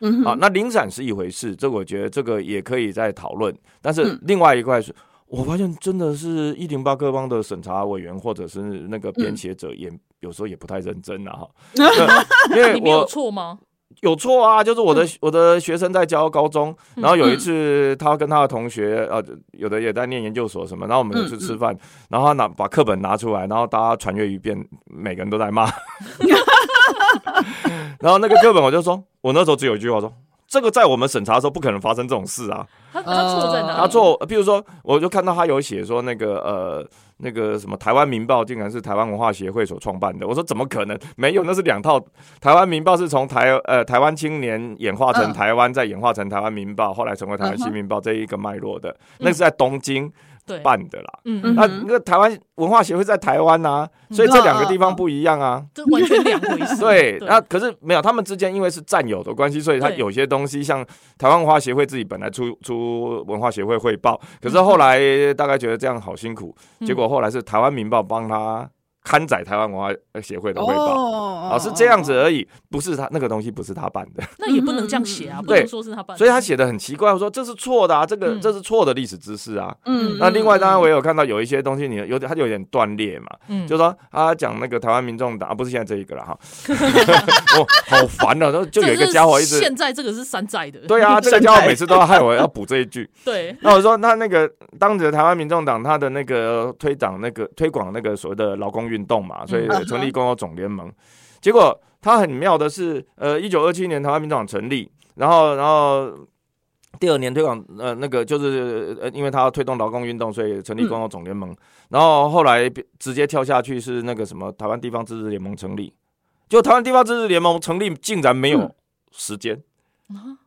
嗯。啊，那零散是一回事，这我觉得这个也可以再讨论。但是另外一块是，我发现真的是一零八课纲的审查委员或者是那个编写者，也有时候也不太认真啊。哈。因为 我有错吗？有错啊，就是我的我的学生在教高中，然后有一次他跟他的同学呃，有的也在念研究所什么，然后我们就去吃饭，然后他拿把课本拿出来，然后大家传阅一遍，每个人都在骂，然后那个课本我就说，我那时候只有一句话说。这个在我们审查的时候不可能发生这种事啊！他他错在哪？他错，比如说，我就看到他有写说那个呃那个什么台湾民报竟然是台湾文化协会所创办的。我说怎么可能？没有，那是两套。台湾民报是从台呃台湾青年演化成台湾，再演化成台湾民报，后来成为台湾新民报这一个脉络的。那是在东京。办的啦，嗯。嗯，那那个台湾文化协会在台湾呐，所以这两个地方不一样啊，这完全两回事。对，那可是没有，他们之间因为是战友的关系，所以他有些东西像台湾文化协会自己本来出出文化协会汇报，可是后来大概觉得这样好辛苦，结果后来是台湾民报帮他刊载台湾文化协会的汇报，啊，是这样子而已，不是他那个东西不是他办的，那也不能这样写啊，不能说是他办的，所以他写的很奇怪，我说这是错的啊，这个这是错的历史知识啊，嗯，那另外当然我也有看到有一些东西，你有点他就有点断裂嘛，嗯，就说他讲那个台湾民众党，不是现在这一个了哈，哦，好烦啊，就就有一个家伙一直现在这个是山寨的，对啊，这个家伙每次都要害我要补这一句，对，那我说那那个当着台湾民众党他的那个推广那个推广那个所谓的劳工运动嘛，所以。成立工友总联盟，结果他很妙的是，呃，一九二七年台湾民主党成立，然后，然后第二年推广，呃，那个就是，呃，因为他要推动劳工运动，所以成立工友总联盟，然后后来直接跳下去是那个什么台湾地方自治联盟成立，就台湾地方自治联盟成立竟然没有时间，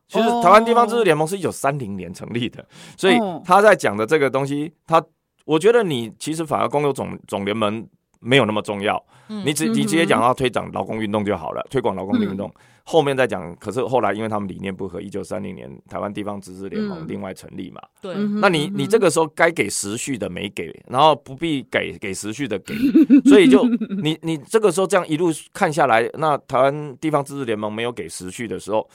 其实台湾地方自治联盟是一九三零年成立的，所以他在讲的这个东西，他我觉得你其实反而公有总总联盟。没有那么重要，你直你直接讲到推广劳工运动就好了，推广劳工运动。后面再讲，可是后来因为他们理念不合，一九三零年台湾地方自治联盟另外成立嘛。对，那你你这个时候该给时序的没给，然后不必给给时序的给，所以就你你这个时候这样一路看下来，那台湾地方自治联盟没有给时序的时候，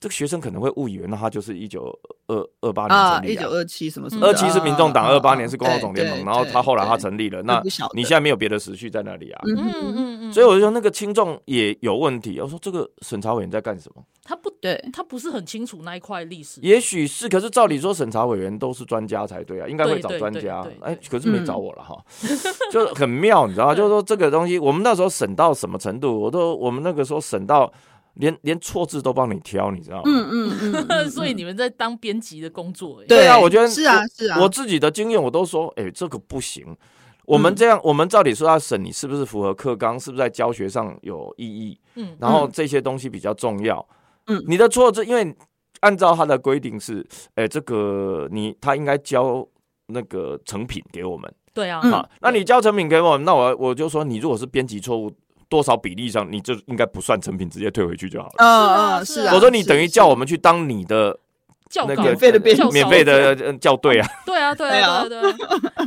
这个学生可能会误以为那他就是一九二二八年成立，一九二七什么什么，二七是民众党，二八年是工友总联盟，然后他后来他成立了，那你现在没有别的时序在那里啊？嗯嗯嗯，所以我就说那个轻重也有问题。我说这个审查委员在干什么？他不对，他不是很清楚那一块历史。也许是，可是照理说，审查委员都是专家才对啊，应该会找专家。哎，可是没找我了哈，就很妙，你知道吗？就是说这个东西，我们那时候审到什么程度？我都，我们那个时候审到连连错字都帮你挑，你知道吗？嗯嗯嗯。所以你们在当编辑的工作，对啊，我觉得是啊是啊。我自己的经验，我都说，哎，这个不行。我们这样，我们照理说要审你是不是符合课纲，是不是在教学上有意义？嗯，然后这些东西比较重要。嗯，你的错字，因为按照他的规定是，哎，这个你他应该交那个成品给我们。对啊，好，那你交成品给我们，那我我就说，你如果是编辑错误，多少比例上，你就应该不算成品，直接退回去就好了。嗯嗯，是啊。我说你等于叫我们去当你的那个免费的编免费的校对啊。对啊，对啊，对啊，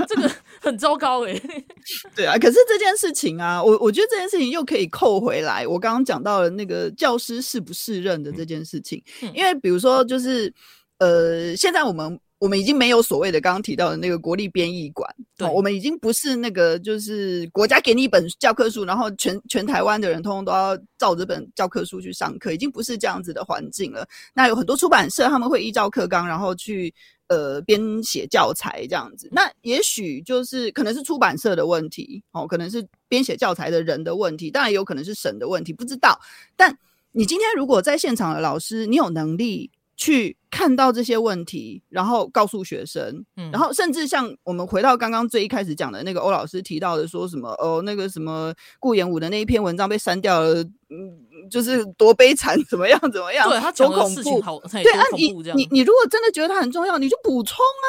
这个。很糟糕哎，对啊，可是这件事情啊，我我觉得这件事情又可以扣回来。我刚刚讲到了那个教师是不是任的这件事情，因为比如说就是呃，现在我们。我们已经没有所谓的刚刚提到的那个国立编译馆，对、哦，我们已经不是那个就是国家给你一本教科书，然后全全台湾的人通通都要照这本教科书去上课，已经不是这样子的环境了。那有很多出版社他们会依照课纲，然后去呃编写教材这样子。那也许就是可能是出版社的问题，哦，可能是编写教材的人的问题，当然也有可能是省的问题，不知道。但你今天如果在现场的老师，你有能力。去看到这些问题，然后告诉学生，嗯，然后甚至像我们回到刚刚最一开始讲的那个欧老师提到的，说什么哦，那个什么顾炎武的那一篇文章被删掉了，嗯，就是多悲惨，怎么样怎么样，对他讲的事情好，对啊，你你你如果真的觉得他很重要，你就补充啊，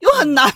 有很难吗？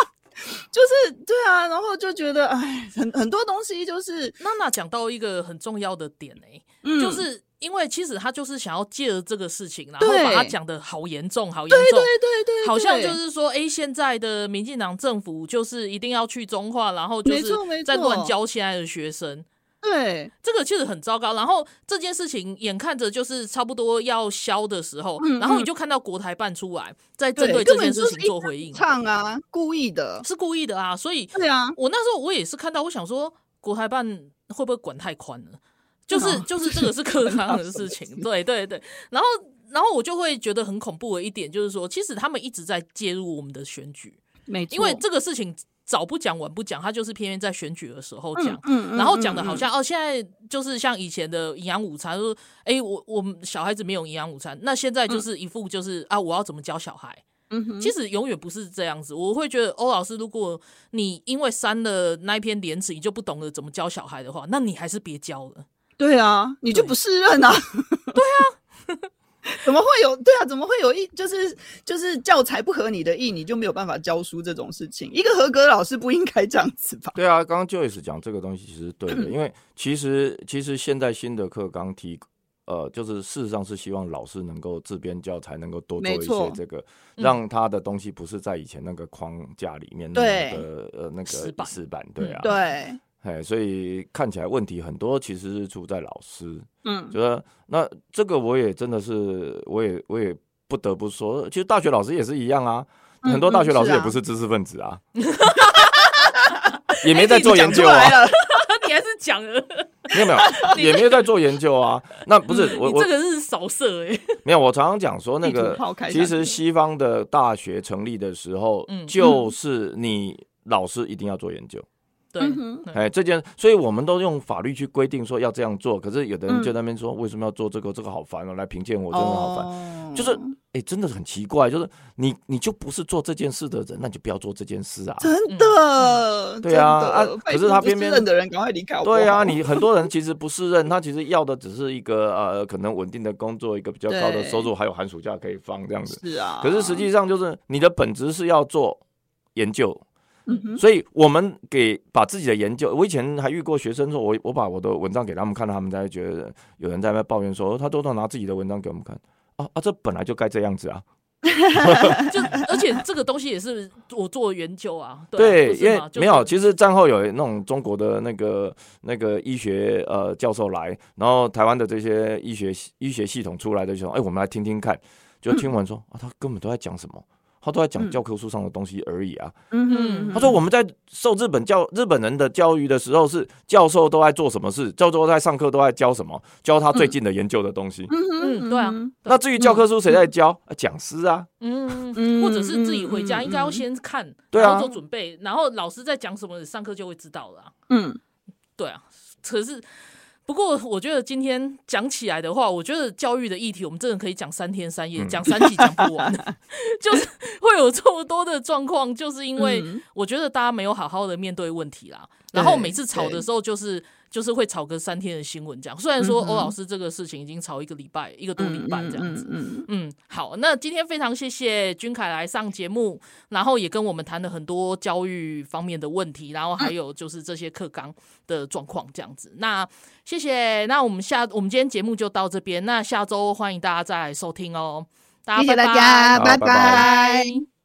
嗯、就是对啊，然后就觉得哎，很很多东西就是娜娜讲到一个很重要的点哎、欸，嗯，就是。因为其实他就是想要借着这个事情，然后把他讲的好严重，好严重，对对对对，好像就是说，哎，现在的民进党政府就是一定要去中化，然后就是在乱教现在的学生，对，这个其实很糟糕。然后这件事情眼看着就是差不多要消的时候，然后你就看到国台办出来在针对这件事情做回应，唱啊，故意的，是故意的啊。所以，对啊，我那时候我也是看到，我想说，国台办会不会管太宽了？就是就是这个是课 纲的事情，对对对，然后然后我就会觉得很恐怖的一点就是说，其实他们一直在介入我们的选举，没错，因为这个事情早不讲晚不讲，他就是偏偏在选举的时候讲，嗯，然后讲的好像哦，现在就是像以前的营养午餐，说哎，我我们小孩子没有营养午餐，那现在就是一副就是啊，我要怎么教小孩？嗯哼，其实永远不是这样子。我会觉得欧老师，如果你因为删了那一篇连词，你就不懂得怎么教小孩的话，那你还是别教了。对啊，你就不适任啊！对啊，怎么会有？对啊，怎么会有一就是就是教材不合你的意，你就没有办法教书这种事情？一个合格的老师不应该这样子吧？对啊，刚刚 Joyce 讲这个东西其实是对的，因为其实其实现在新的课纲提呃，就是事实上是希望老师能够自编教材，能够多做一些这个，让他的东西不是在以前那个框架里面那个呃那个死板，对啊，对。哎，所以看起来问题很多，其实是出在老师。嗯，就是那这个我也真的是，我也我也不得不说，其实大学老师也是一样啊，嗯、很多大学老师也不是知识分子啊，嗯啊也没在做研究啊。你还是讲了，没有没有，也没有在做研究啊。那不是我，我这个是扫射哎。没有，我常常讲说那个，其实西方的大学成立的时候，嗯、就是你老师一定要做研究。对，哎，这件，所以我们都用法律去规定说要这样做。可是有的人就在那边说，为什么要做这个？这个好烦哦，来评鉴我真的好烦。就是，哎，真的很奇怪，就是你你就不是做这件事的人，那你就不要做这件事啊。真的，对啊啊！可是他偏偏认的人赶快离开。对啊，你很多人其实不是认，他其实要的只是一个呃，可能稳定的工作，一个比较高的收入，还有寒暑假可以放这样子。是啊。可是实际上就是你的本质是要做研究。嗯、所以，我们给把自己的研究，我以前还遇过学生说，我我把我的文章给他们看，他们才觉得有人在那抱怨说，他都在拿自己的文章给我们看。啊啊，这本来就该这样子啊，就而且这个东西也是我做研究啊，对，对，因为没有，其实战后有那种中国的那个那个医学呃教授来，然后台湾的这些医学医学系统出来的时候，哎，我们来听听看，就听完说、嗯、啊，他根本都在讲什么。他都在讲教科书上的东西而已啊。嗯哼，他说我们在受日本教日本人的教育的时候，是教授都在做什么事，教授在上课都在教什么，教他最近的研究的东西。嗯，对啊。那至于教科书谁在教？讲师啊。嗯嗯。或者是自己回家应该要先看，对啊，然后做准备，然后老师在讲什么，上课就会知道了。嗯，对啊。可是。不过，我觉得今天讲起来的话，我觉得教育的议题，我们真的可以讲三天三夜，讲三集讲不完。就是会有这么多的状况，就是因为我觉得大家没有好好的面对问题啦。然后每次吵的时候，就是。就是会吵个三天的新闻这样，虽然说欧老师这个事情已经吵一个礼拜，一个多礼拜这样子。嗯嗯，好，那今天非常谢谢君凯来上节目，然后也跟我们谈了很多教育方面的问题，然后还有就是这些课纲的状况这样子。那谢谢，那我们下我们今天节目就到这边，那下周欢迎大家再来收听哦。大家拜拜，谢谢大家，拜拜。拜拜。